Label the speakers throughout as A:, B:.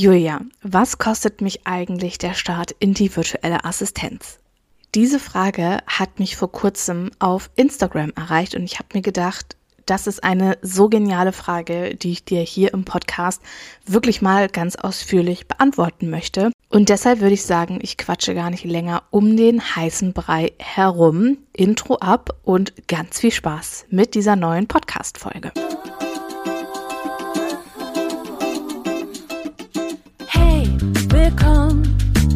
A: Julia, was kostet mich eigentlich der Start in die virtuelle Assistenz? Diese Frage hat mich vor kurzem auf Instagram erreicht und ich habe mir gedacht, das ist eine so geniale Frage, die ich dir hier im Podcast wirklich mal ganz ausführlich beantworten möchte. Und deshalb würde ich sagen, ich quatsche gar nicht länger um den heißen Brei herum. Intro ab und ganz viel Spaß mit dieser neuen Podcast-Folge.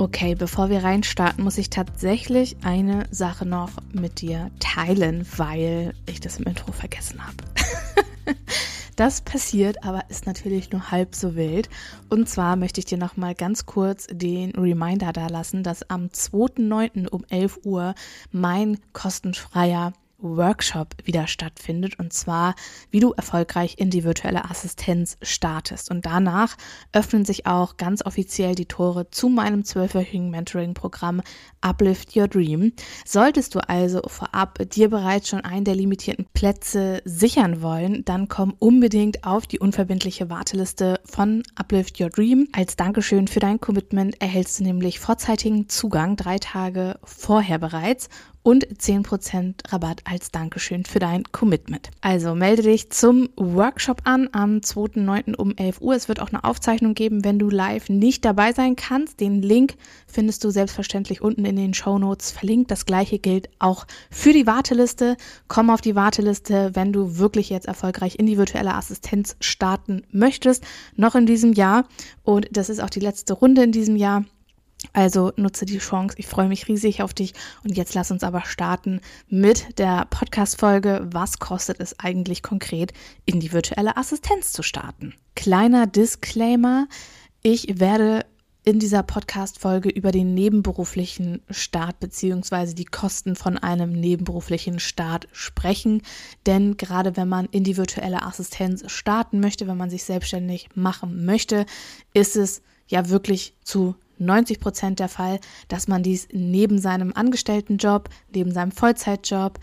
A: Okay, bevor wir reinstarten, muss ich tatsächlich eine Sache noch mit dir teilen, weil ich das im Intro vergessen habe. Das passiert, aber ist natürlich nur halb so wild. Und zwar möchte ich dir noch mal ganz kurz den Reminder da lassen, dass am 2.9. um 11 Uhr mein kostenfreier Workshop wieder stattfindet und zwar, wie du erfolgreich in die virtuelle Assistenz startest. Und danach öffnen sich auch ganz offiziell die Tore zu meinem zwölfwöchigen Mentoring-Programm Uplift Your Dream. Solltest du also vorab dir bereits schon einen der limitierten Plätze sichern wollen, dann komm unbedingt auf die unverbindliche Warteliste von Uplift Your Dream. Als Dankeschön für dein Commitment erhältst du nämlich vorzeitigen Zugang drei Tage vorher bereits und 10% Rabatt als Dankeschön für dein Commitment. Also melde dich zum Workshop an am 2.9. um 11 Uhr. Es wird auch eine Aufzeichnung geben, wenn du live nicht dabei sein kannst. Den Link findest du selbstverständlich unten in den Show Notes verlinkt. Das gleiche gilt auch für die Warteliste. Komm auf die Warteliste, wenn du wirklich jetzt erfolgreich in die virtuelle Assistenz starten möchtest, noch in diesem Jahr. Und das ist auch die letzte Runde in diesem Jahr. Also nutze die Chance. Ich freue mich riesig auf dich. Und jetzt lass uns aber starten mit der Podcast-Folge. Was kostet es eigentlich konkret, in die virtuelle Assistenz zu starten? Kleiner Disclaimer. Ich werde in dieser Podcast-Folge über den nebenberuflichen Start bzw. die Kosten von einem nebenberuflichen Start sprechen. Denn gerade wenn man in die virtuelle Assistenz starten möchte, wenn man sich selbstständig machen möchte, ist es ja wirklich zu 90 Prozent der Fall, dass man dies neben seinem Angestelltenjob, neben seinem Vollzeitjob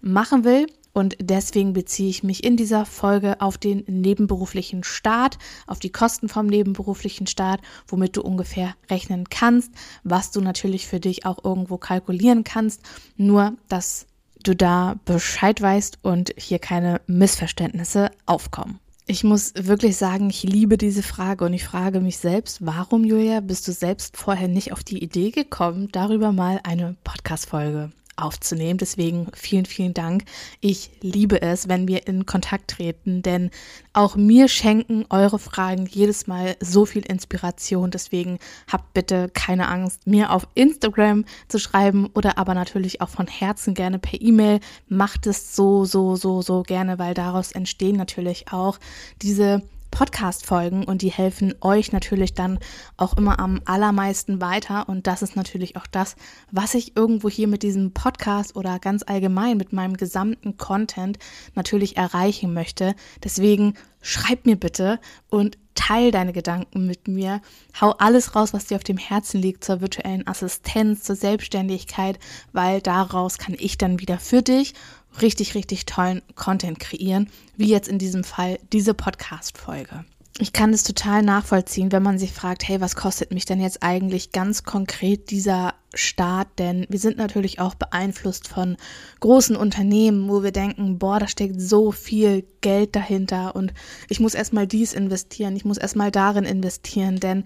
A: machen will. Und deswegen beziehe ich mich in dieser Folge auf den nebenberuflichen Start, auf die Kosten vom nebenberuflichen Start, womit du ungefähr rechnen kannst, was du natürlich für dich auch irgendwo kalkulieren kannst. Nur, dass du da Bescheid weißt und hier keine Missverständnisse aufkommen. Ich muss wirklich sagen, ich liebe diese Frage und ich frage mich selbst, warum, Julia, bist du selbst vorher nicht auf die Idee gekommen, darüber mal eine Podcast-Folge aufzunehmen. Deswegen vielen, vielen Dank. Ich liebe es, wenn wir in Kontakt treten, denn auch mir schenken eure Fragen jedes Mal so viel Inspiration. Deswegen habt bitte keine Angst, mir auf Instagram zu schreiben oder aber natürlich auch von Herzen gerne per E-Mail. Macht es so, so, so, so gerne, weil daraus entstehen natürlich auch diese Podcast-Folgen und die helfen euch natürlich dann auch immer am allermeisten weiter. Und das ist natürlich auch das, was ich irgendwo hier mit diesem Podcast oder ganz allgemein mit meinem gesamten Content natürlich erreichen möchte. Deswegen schreib mir bitte und teil deine Gedanken mit mir. Hau alles raus, was dir auf dem Herzen liegt zur virtuellen Assistenz, zur Selbstständigkeit, weil daraus kann ich dann wieder für dich richtig, richtig tollen Content kreieren, wie jetzt in diesem Fall diese Podcast-Folge. Ich kann es total nachvollziehen, wenn man sich fragt, hey, was kostet mich denn jetzt eigentlich ganz konkret dieser Start? Denn wir sind natürlich auch beeinflusst von großen Unternehmen, wo wir denken, boah, da steckt so viel Geld dahinter und ich muss erstmal dies investieren, ich muss erstmal darin investieren, denn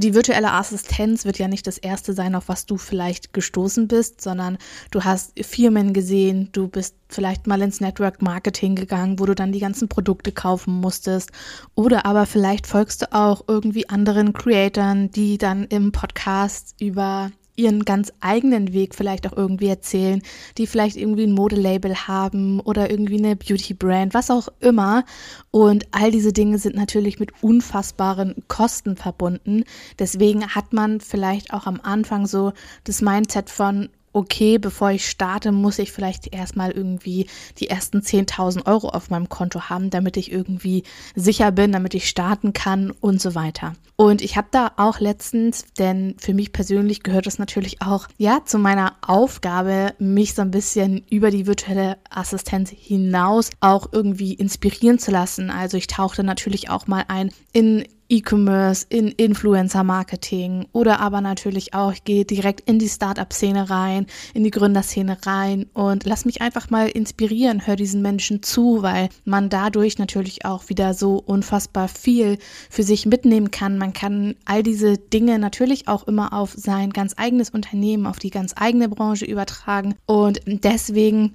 A: die virtuelle Assistenz wird ja nicht das erste sein, auf was du vielleicht gestoßen bist, sondern du hast Firmen gesehen, du bist vielleicht mal ins Network Marketing gegangen, wo du dann die ganzen Produkte kaufen musstest. Oder aber vielleicht folgst du auch irgendwie anderen Creatoren, die dann im Podcast über ihren ganz eigenen Weg vielleicht auch irgendwie erzählen, die vielleicht irgendwie ein Modelabel haben oder irgendwie eine Beauty-Brand, was auch immer. Und all diese Dinge sind natürlich mit unfassbaren Kosten verbunden. Deswegen hat man vielleicht auch am Anfang so das Mindset von, okay, bevor ich starte, muss ich vielleicht erstmal irgendwie die ersten 10.000 Euro auf meinem Konto haben, damit ich irgendwie sicher bin, damit ich starten kann und so weiter. Und ich habe da auch letztens, denn für mich persönlich gehört es natürlich auch, ja, zu meiner Aufgabe, mich so ein bisschen über die virtuelle Assistenz hinaus auch irgendwie inspirieren zu lassen. Also ich tauchte natürlich auch mal ein in E-Commerce, in Influencer-Marketing oder aber natürlich auch, ich gehe direkt in die Startup-Szene rein, in die Gründerszene rein und lass mich einfach mal inspirieren, hör diesen Menschen zu, weil man dadurch natürlich auch wieder so unfassbar viel für sich mitnehmen kann. Man kann all diese Dinge natürlich auch immer auf sein ganz eigenes Unternehmen, auf die ganz eigene Branche übertragen und deswegen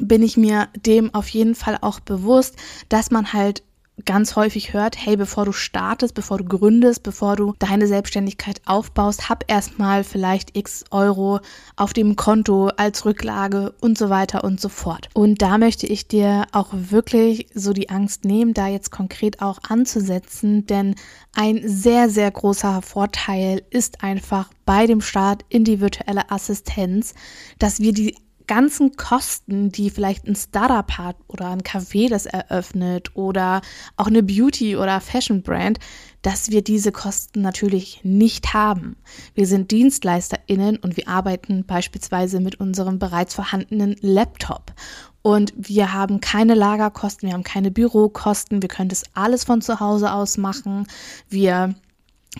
A: bin ich mir dem auf jeden Fall auch bewusst, dass man halt ganz häufig hört, hey, bevor du startest, bevor du gründest, bevor du deine Selbstständigkeit aufbaust, hab erstmal vielleicht x Euro auf dem Konto als Rücklage und so weiter und so fort. Und da möchte ich dir auch wirklich so die Angst nehmen, da jetzt konkret auch anzusetzen, denn ein sehr, sehr großer Vorteil ist einfach bei dem Start in die virtuelle Assistenz, dass wir die ganzen Kosten, die vielleicht ein Startup hat oder ein Café, das eröffnet oder auch eine Beauty- oder Fashion-Brand, dass wir diese Kosten natürlich nicht haben. Wir sind DienstleisterInnen und wir arbeiten beispielsweise mit unserem bereits vorhandenen Laptop. Und wir haben keine Lagerkosten, wir haben keine Bürokosten, wir können das alles von zu Hause aus machen. Wir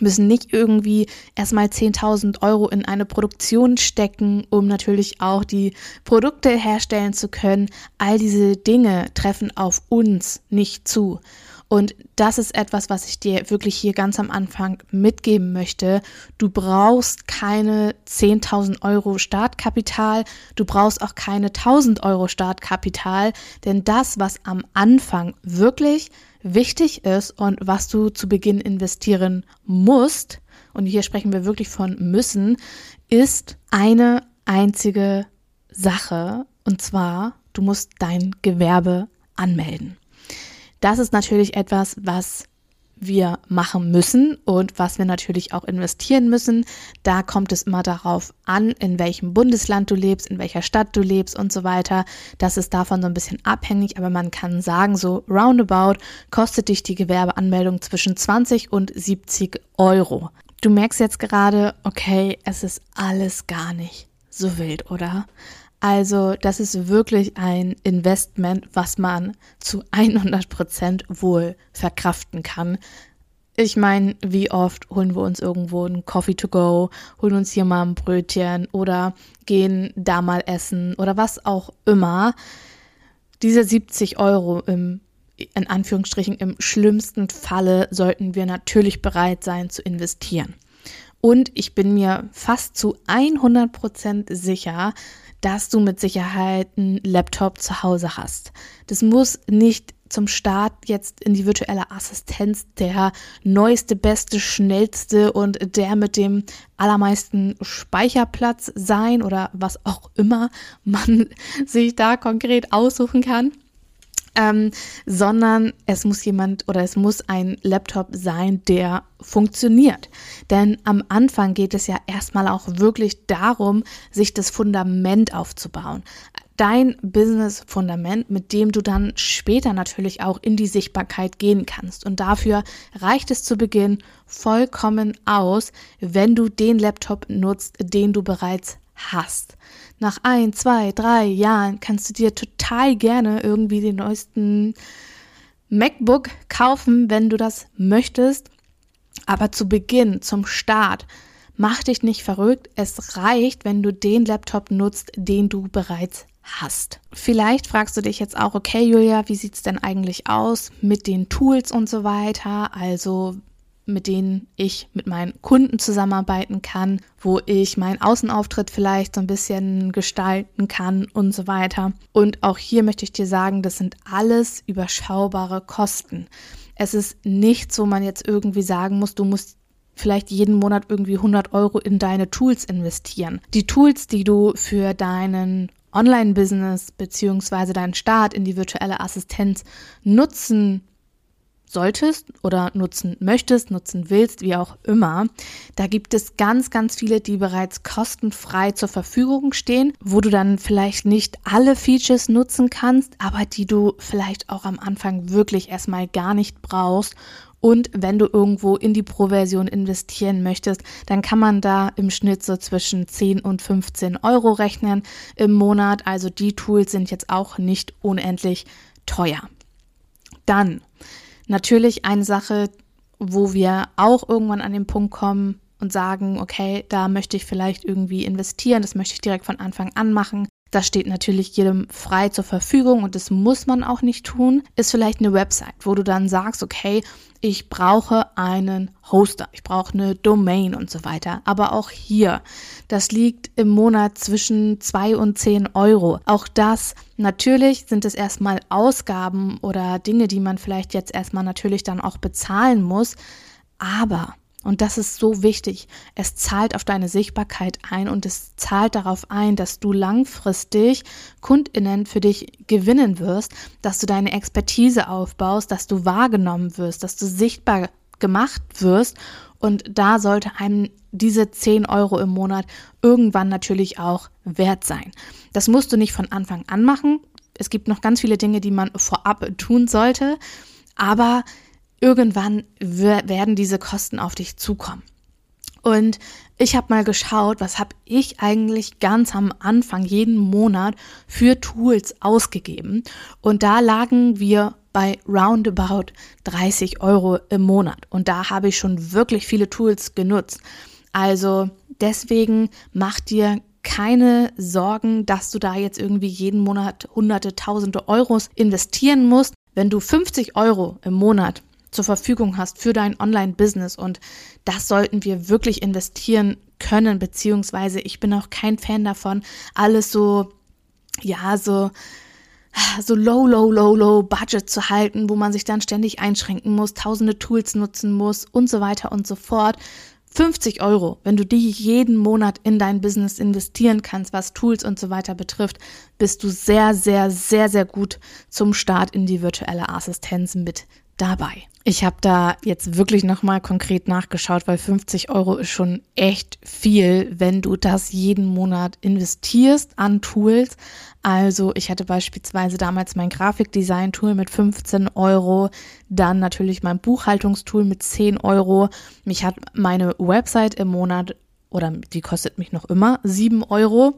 A: müssen nicht irgendwie erstmal 10.000 Euro in eine Produktion stecken, um natürlich auch die Produkte herstellen zu können. All diese Dinge treffen auf uns nicht zu. Und das ist etwas, was ich dir wirklich hier ganz am Anfang mitgeben möchte. Du brauchst keine 10.000 Euro Startkapital, du brauchst auch keine 1.000 Euro Startkapital, denn das, was am Anfang wirklich wichtig ist und was du zu Beginn investieren musst, und hier sprechen wir wirklich von müssen, ist eine einzige Sache, und zwar, du musst dein Gewerbe anmelden. Das ist natürlich etwas, was wir machen müssen und was wir natürlich auch investieren müssen. Da kommt es immer darauf an, in welchem Bundesland du lebst, in welcher Stadt du lebst und so weiter. Das ist davon so ein bisschen abhängig, aber man kann sagen, so roundabout kostet dich die Gewerbeanmeldung zwischen 20 und 70 Euro. Du merkst jetzt gerade, okay, es ist alles gar nicht so wild, oder? Also das ist wirklich ein Investment, was man zu 100 Prozent wohl verkraften kann. Ich meine, wie oft holen wir uns irgendwo einen Coffee to go, holen uns hier mal ein Brötchen oder gehen da mal essen oder was auch immer. Diese 70 Euro im, in Anführungsstrichen, im schlimmsten Falle sollten wir natürlich bereit sein zu investieren. Und ich bin mir fast zu 100 Prozent sicher, dass du mit Sicherheit einen Laptop zu Hause hast. Das muss nicht zum Start jetzt in die virtuelle Assistenz der neueste, beste, schnellste und der mit dem allermeisten Speicherplatz sein oder was auch immer man sich da konkret aussuchen kann ähm, sondern es muss jemand oder es muss ein Laptop sein, der funktioniert. Denn am Anfang geht es ja erstmal auch wirklich darum, sich das Fundament aufzubauen. Dein Business-Fundament, mit dem du dann später natürlich auch in die Sichtbarkeit gehen kannst. Und dafür reicht es zu Beginn vollkommen aus, wenn du den Laptop nutzt, den du bereits hast nach ein, zwei, drei Jahren kannst du dir total gerne irgendwie den neuesten MacBook kaufen, wenn du das möchtest. Aber zu Beginn, zum Start, mach dich nicht verrückt. Es reicht, wenn du den Laptop nutzt, den du bereits hast. Vielleicht fragst du dich jetzt auch, okay, Julia, wie sieht es denn eigentlich aus mit den Tools und so weiter? Also mit denen ich mit meinen Kunden zusammenarbeiten kann, wo ich meinen Außenauftritt vielleicht so ein bisschen gestalten kann und so weiter. Und auch hier möchte ich dir sagen, das sind alles überschaubare Kosten. Es ist nichts, wo man jetzt irgendwie sagen muss, du musst vielleicht jeden Monat irgendwie 100 Euro in deine Tools investieren. Die Tools, die du für deinen Online-Business beziehungsweise deinen Start in die virtuelle Assistenz nutzen solltest oder nutzen möchtest, nutzen willst, wie auch immer. Da gibt es ganz, ganz viele, die bereits kostenfrei zur Verfügung stehen, wo du dann vielleicht nicht alle Features nutzen kannst, aber die du vielleicht auch am Anfang wirklich erstmal gar nicht brauchst und wenn du irgendwo in die Pro-Version investieren möchtest, dann kann man da im Schnitt so zwischen 10 und 15 Euro rechnen im Monat. Also die Tools sind jetzt auch nicht unendlich teuer. Dann natürlich eine Sache, wo wir auch irgendwann an den Punkt kommen und sagen, okay, da möchte ich vielleicht irgendwie investieren, das möchte ich direkt von Anfang an machen. Das steht natürlich jedem frei zur Verfügung und das muss man auch nicht tun. Ist vielleicht eine Website, wo du dann sagst, okay, ich brauche einen Hoster, ich brauche eine Domain und so weiter. Aber auch hier, das liegt im Monat zwischen 2 und 10 Euro. Auch das, natürlich sind es erstmal Ausgaben oder Dinge, die man vielleicht jetzt erstmal natürlich dann auch bezahlen muss. Aber und das ist so wichtig. Es zahlt auf deine Sichtbarkeit ein und es zahlt darauf ein, dass du langfristig Kundinnen für dich gewinnen wirst, dass du deine Expertise aufbaust, dass du wahrgenommen wirst, dass du sichtbar gemacht wirst. Und da sollte einem diese 10 Euro im Monat irgendwann natürlich auch wert sein. Das musst du nicht von Anfang an machen. Es gibt noch ganz viele Dinge, die man vorab tun sollte. Aber irgendwann werden diese Kosten auf dich zukommen. Und ich habe mal geschaut, was habe ich eigentlich ganz am Anfang jeden Monat für Tools ausgegeben. Und da lagen wir bei roundabout 30 Euro im Monat. Und da habe ich schon wirklich viele Tools genutzt. Also deswegen mach dir keine Sorgen, dass du da jetzt irgendwie jeden Monat hunderte, tausende Euros investieren musst. Wenn du 50 Euro im Monat zur Verfügung hast für dein Online-Business. Und das sollten wir wirklich investieren können, beziehungsweise ich bin auch kein Fan davon, alles so, ja, so, so low, low, low, low Budget zu halten, wo man sich dann ständig einschränken muss, tausende Tools nutzen muss und so weiter und so fort. 50 Euro, wenn du die jeden Monat in dein Business investieren kannst, was Tools und so weiter betrifft, bist du sehr, sehr, sehr, sehr gut zum Start in die virtuelle Assistenz mit dabei. Ich habe da jetzt wirklich nochmal konkret nachgeschaut, weil 50 Euro ist schon echt viel, wenn du das jeden Monat investierst an Tools. Also ich hatte beispielsweise damals mein Grafikdesign-Tool mit 15 Euro, dann natürlich mein Buchhaltungstool mit 10 Euro. Mich hat meine Website im Monat oder die kostet mich noch immer 7 Euro.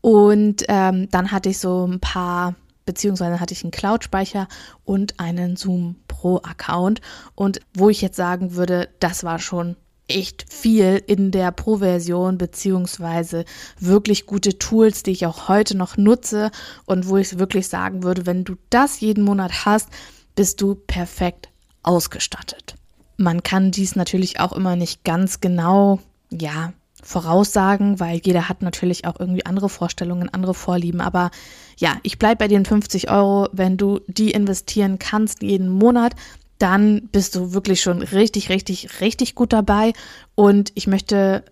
A: Und ähm, dann hatte ich so ein paar beziehungsweise hatte ich einen Cloud-Speicher und einen Zoom Pro-Account. Und wo ich jetzt sagen würde, das war schon echt viel in der Pro-Version, beziehungsweise wirklich gute Tools, die ich auch heute noch nutze und wo ich wirklich sagen würde, wenn du das jeden Monat hast, bist du perfekt ausgestattet. Man kann dies natürlich auch immer nicht ganz genau, ja, voraussagen, weil jeder hat natürlich auch irgendwie andere Vorstellungen, andere Vorlieben. Aber ja, ich bleibe bei den 50 Euro. Wenn du die investieren kannst jeden Monat, dann bist du wirklich schon richtig, richtig, richtig gut dabei. Und ich möchte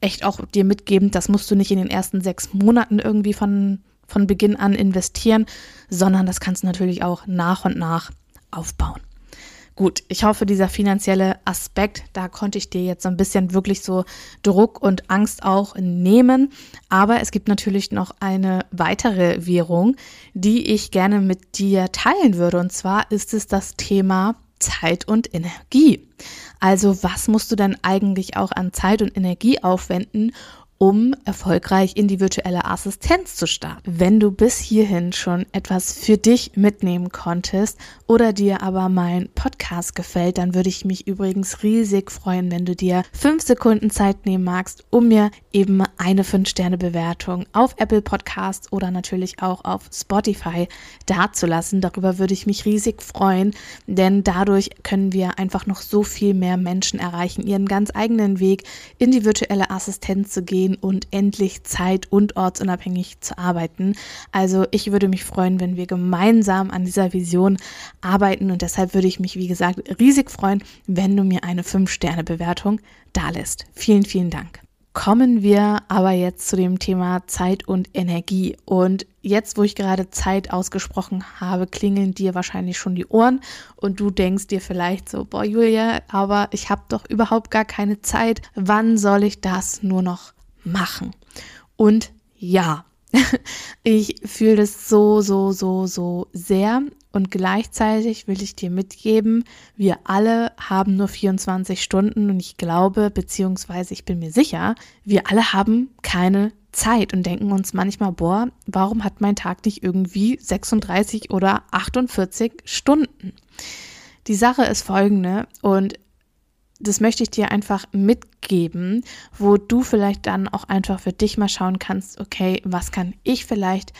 A: echt auch dir mitgeben, das musst du nicht in den ersten sechs Monaten irgendwie von, von Beginn an investieren, sondern das kannst du natürlich auch nach und nach aufbauen. Gut, ich hoffe, dieser finanzielle Aspekt, da konnte ich dir jetzt so ein bisschen wirklich so Druck und Angst auch nehmen. Aber es gibt natürlich noch eine weitere Währung, die ich gerne mit dir teilen würde. Und zwar ist es das Thema Zeit und Energie. Also was musst du denn eigentlich auch an Zeit und Energie aufwenden, um erfolgreich in die virtuelle Assistenz zu starten. Wenn du bis hierhin schon etwas für dich mitnehmen konntest oder dir aber mein Podcast gefällt, dann würde ich mich übrigens riesig freuen, wenn du dir fünf Sekunden Zeit nehmen magst, um mir eben eine 5-Sterne-Bewertung auf Apple Podcast oder natürlich auch auf Spotify dazulassen. Darüber würde ich mich riesig freuen, denn dadurch können wir einfach noch so viel mehr Menschen erreichen, ihren ganz eigenen Weg in die virtuelle Assistenz zu gehen und endlich zeit- und ortsunabhängig zu arbeiten. Also ich würde mich freuen, wenn wir gemeinsam an dieser Vision arbeiten und deshalb würde ich mich, wie gesagt, riesig freuen, wenn du mir eine 5-Sterne-Bewertung dalässt. Vielen, vielen Dank. Kommen wir aber jetzt zu dem Thema Zeit und Energie. Und jetzt, wo ich gerade Zeit ausgesprochen habe, klingeln dir wahrscheinlich schon die Ohren und du denkst dir vielleicht so, boah Julia, aber ich habe doch überhaupt gar keine Zeit. Wann soll ich das nur noch machen? Und ja, ich fühle das so, so, so, so sehr. Und gleichzeitig will ich dir mitgeben, wir alle haben nur 24 Stunden und ich glaube, beziehungsweise ich bin mir sicher, wir alle haben keine Zeit und denken uns manchmal, boah, warum hat mein Tag nicht irgendwie 36 oder 48 Stunden? Die Sache ist folgende und das möchte ich dir einfach mitgeben, wo du vielleicht dann auch einfach für dich mal schauen kannst, okay, was kann ich vielleicht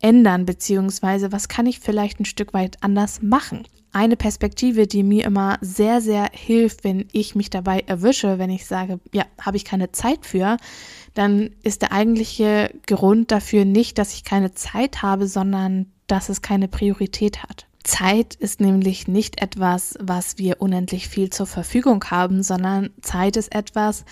A: ändern, beziehungsweise was kann ich vielleicht ein Stück weit anders machen. Eine Perspektive, die mir immer sehr, sehr hilft, wenn ich mich dabei erwische, wenn ich sage, ja, habe ich keine Zeit für, dann ist der eigentliche Grund dafür nicht, dass ich keine Zeit habe, sondern dass es keine Priorität hat. Zeit ist nämlich nicht etwas, was wir unendlich viel zur Verfügung haben, sondern Zeit ist etwas,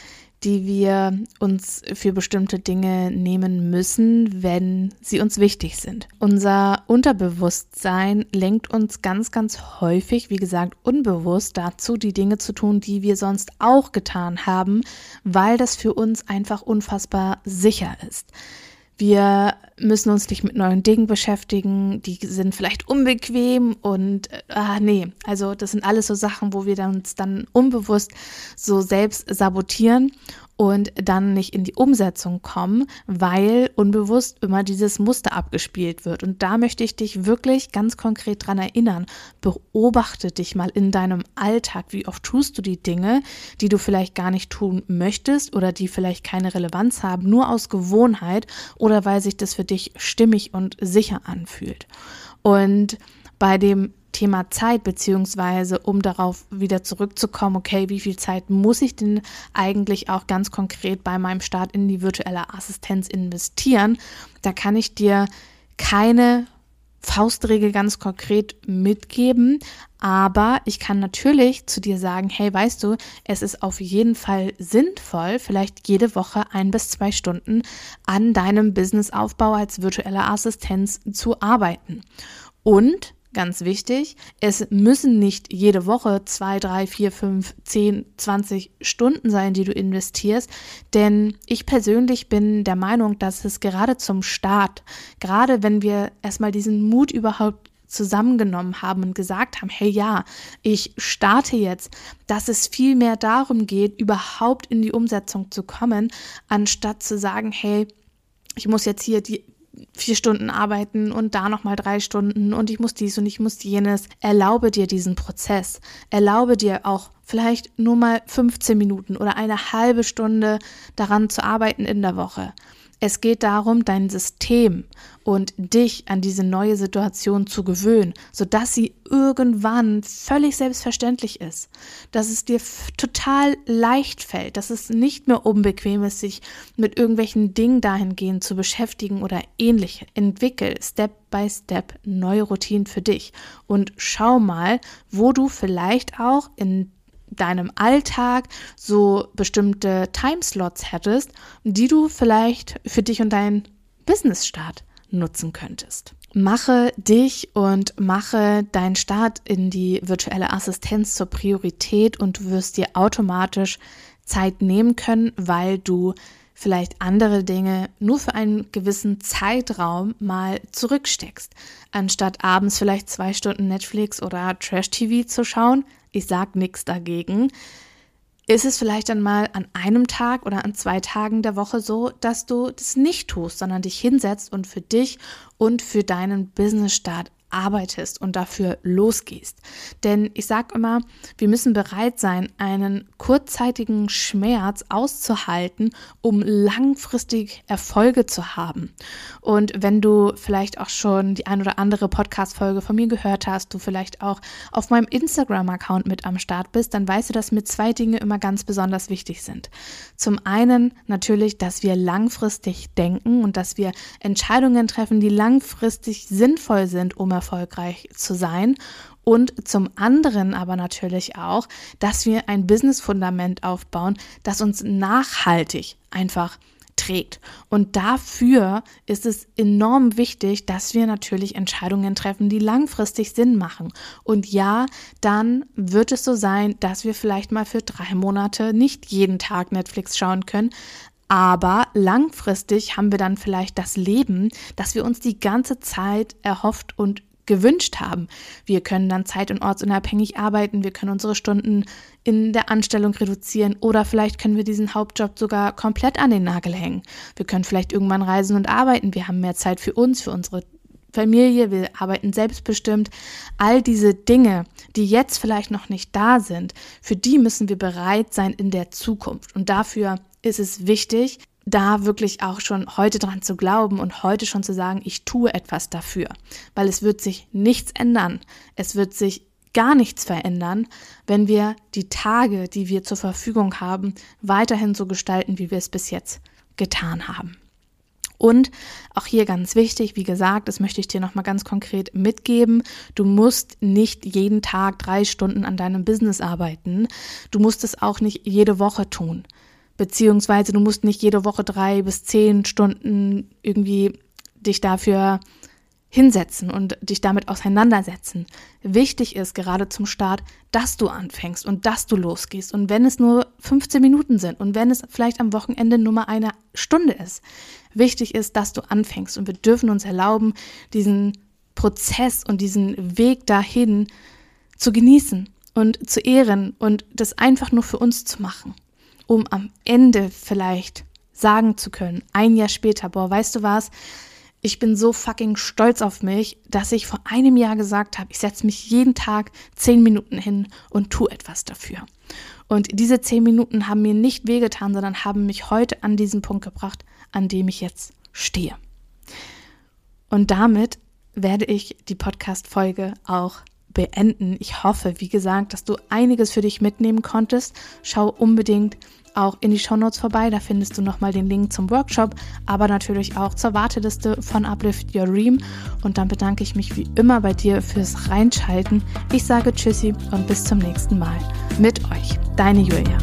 A: die wir uns für bestimmte Dinge nehmen müssen, wenn sie uns wichtig sind. Unser Unterbewusstsein lenkt uns ganz, ganz häufig, wie gesagt, unbewusst dazu, die Dinge zu tun, die wir sonst auch getan haben, weil das für uns einfach unfassbar sicher ist. Wir müssen uns nicht mit neuen Dingen beschäftigen, die sind vielleicht unbequem und ah nee, also das sind alles so Sachen, wo wir uns dann unbewusst so selbst sabotieren und dann nicht in die Umsetzung kommen, weil unbewusst immer dieses Muster abgespielt wird. Und da möchte ich dich wirklich ganz konkret dran erinnern. Beobachte dich mal in deinem Alltag. Wie oft tust du die Dinge, die du vielleicht gar nicht tun möchtest oder die vielleicht keine Relevanz haben, nur aus Gewohnheit oder weil sich das für dich stimmig und sicher anfühlt. Und bei dem Thema Zeit, beziehungsweise um darauf wieder zurückzukommen, okay, wie viel Zeit muss ich denn eigentlich auch ganz konkret bei meinem Start in die virtuelle Assistenz investieren? Da kann ich dir keine Faustregel ganz konkret mitgeben, aber ich kann natürlich zu dir sagen, hey, weißt du, es ist auf jeden Fall sinnvoll, vielleicht jede Woche ein bis zwei Stunden an deinem Businessaufbau als virtuelle Assistenz zu arbeiten. Und Ganz wichtig, es müssen nicht jede Woche zwei, drei, vier, fünf, zehn, zwanzig Stunden sein, die du investierst. Denn ich persönlich bin der Meinung, dass es gerade zum Start, gerade wenn wir erstmal diesen Mut überhaupt zusammengenommen haben und gesagt haben, hey ja, ich starte jetzt, dass es viel mehr darum geht, überhaupt in die Umsetzung zu kommen, anstatt zu sagen, hey, ich muss jetzt hier die vier Stunden arbeiten und da nochmal drei Stunden und ich muss dies und ich muss jenes. Erlaube dir diesen Prozess. Erlaube dir auch vielleicht nur mal 15 Minuten oder eine halbe Stunde daran zu arbeiten in der Woche. Es geht darum, dein System und dich an diese neue Situation zu gewöhnen, sodass sie irgendwann völlig selbstverständlich ist, dass es dir total leicht fällt, dass es nicht mehr unbequem ist, sich mit irgendwelchen Dingen dahingehend zu beschäftigen oder ähnlich. Entwickel Step by Step neue Routinen für dich. Und schau mal, wo du vielleicht auch in deinem Alltag so bestimmte Timeslots hättest, die du vielleicht für dich und deinen Business-Start nutzen könntest. Mache dich und mache deinen Start in die virtuelle Assistenz zur Priorität und du wirst dir automatisch Zeit nehmen können, weil du vielleicht andere Dinge nur für einen gewissen Zeitraum mal zurücksteckst. Anstatt abends vielleicht zwei Stunden Netflix oder Trash-TV zu schauen, ich sag nichts dagegen, ist es vielleicht dann mal an einem Tag oder an zwei Tagen der Woche so, dass du das nicht tust, sondern dich hinsetzt und für dich und für deinen Business-Start arbeitest und dafür losgehst. Denn ich sage immer, wir müssen bereit sein, einen kurzzeitigen Schmerz auszuhalten, um langfristig Erfolge zu haben. Und wenn du vielleicht auch schon die ein oder andere Podcast-Folge von mir gehört hast, du vielleicht auch auf meinem Instagram-Account mit am Start bist, dann weißt du, dass mir zwei Dinge immer ganz besonders wichtig sind. Zum einen natürlich, dass wir langfristig denken und dass wir Entscheidungen treffen, die langfristig sinnvoll sind, um erfolgreich zu sein. Und zum anderen aber natürlich auch, dass wir ein Business-Fundament aufbauen, das uns nachhaltig einfach trägt. Und dafür ist es enorm wichtig, dass wir natürlich Entscheidungen treffen, die langfristig Sinn machen. Und ja, dann wird es so sein, dass wir vielleicht mal für drei Monate nicht jeden Tag Netflix schauen können. Aber langfristig haben wir dann vielleicht das Leben, das wir uns die ganze Zeit erhofft und gewünscht haben. Wir können dann zeit- und ortsunabhängig arbeiten, wir können unsere Stunden in der Anstellung reduzieren oder vielleicht können wir diesen Hauptjob sogar komplett an den Nagel hängen. Wir können vielleicht irgendwann reisen und arbeiten, wir haben mehr Zeit für uns, für unsere Familie, wir arbeiten selbstbestimmt. All diese Dinge, die jetzt vielleicht noch nicht da sind, für die müssen wir bereit sein in der Zukunft. Und dafür ist es wichtig, da wirklich auch schon heute dran zu glauben und heute schon zu sagen, ich tue etwas dafür, weil es wird sich nichts ändern. Es wird sich gar nichts verändern, wenn wir die Tage, die wir zur Verfügung haben, weiterhin so gestalten, wie wir es bis jetzt getan haben. Und auch hier ganz wichtig, wie gesagt, das möchte ich dir nochmal ganz konkret mitgeben. Du musst nicht jeden Tag drei Stunden an deinem Business arbeiten. Du musst es auch nicht jede Woche tun. Beziehungsweise du musst nicht jede Woche drei bis zehn Stunden irgendwie dich dafür hinsetzen und dich damit auseinandersetzen. Wichtig ist gerade zum Start, dass du anfängst und dass du losgehst. Und wenn es nur 15 Minuten sind und wenn es vielleicht am Wochenende nur mal eine Stunde ist, wichtig ist, dass du anfängst. Und wir dürfen uns erlauben, diesen Prozess und diesen Weg dahin zu genießen und zu ehren und das einfach nur für uns zu machen um am Ende vielleicht sagen zu können, ein Jahr später, boah, weißt du was? Ich bin so fucking stolz auf mich, dass ich vor einem Jahr gesagt habe, ich setze mich jeden Tag zehn Minuten hin und tue etwas dafür. Und diese zehn Minuten haben mir nicht wehgetan, sondern haben mich heute an diesen Punkt gebracht, an dem ich jetzt stehe. Und damit werde ich die Podcast-Folge auch beenden. Ich hoffe, wie gesagt, dass du einiges für dich mitnehmen konntest. Schau unbedingt auch in die Shownotes vorbei. Da findest du nochmal den Link zum Workshop, aber natürlich auch zur Warteliste von Uplift Your Dream. Und dann bedanke ich mich wie immer bei dir fürs Reinschalten. Ich sage Tschüssi und bis zum nächsten Mal. Mit euch, deine Julia.